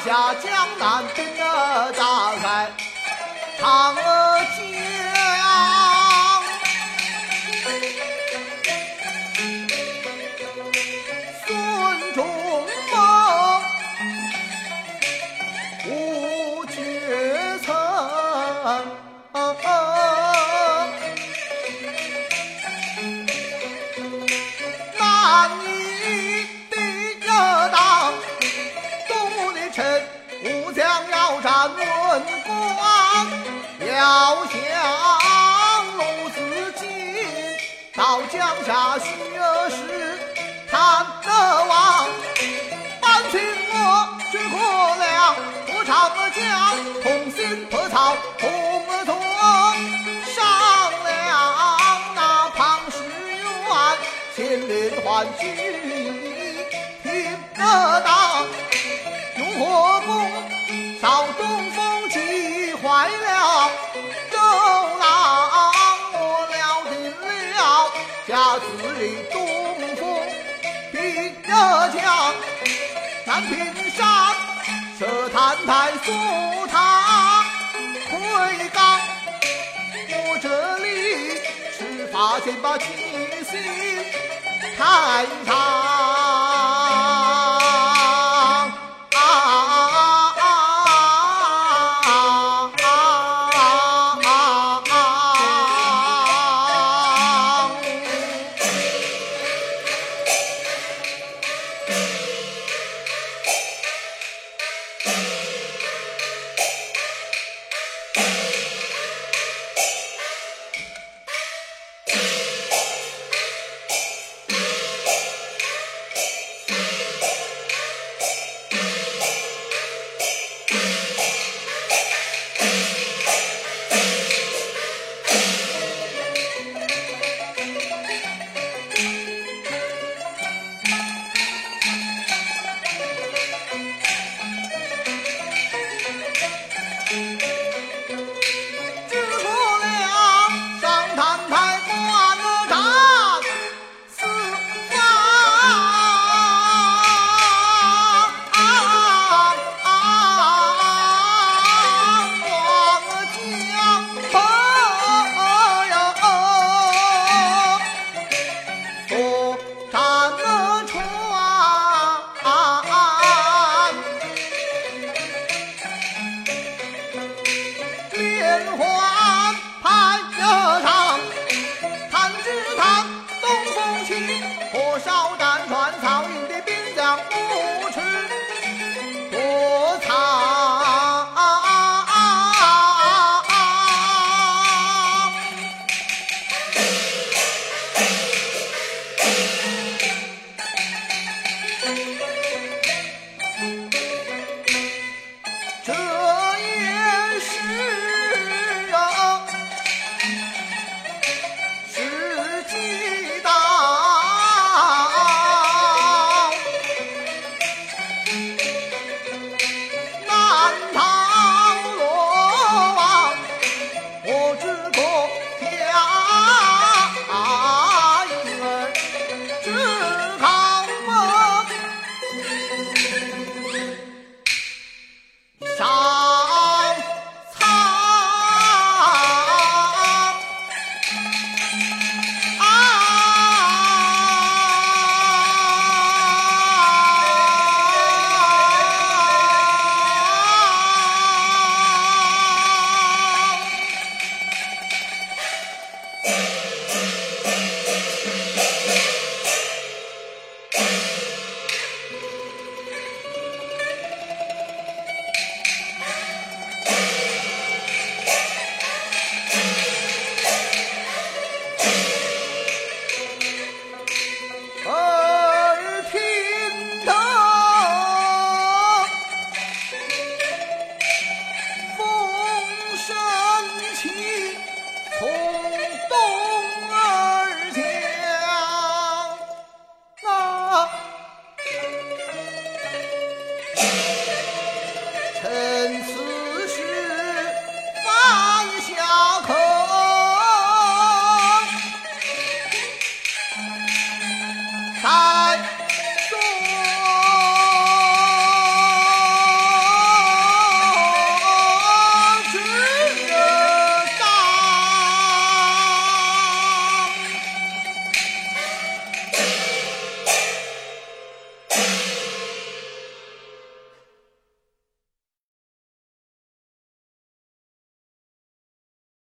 下江南。江夏学士探得王，班请我去过了，我长江同心破曹同宗，商量那庞士元千连环举，了甲子里东风比热强，南屏山设坛台苏塔回岗，我这里是发现把七星太上。生活。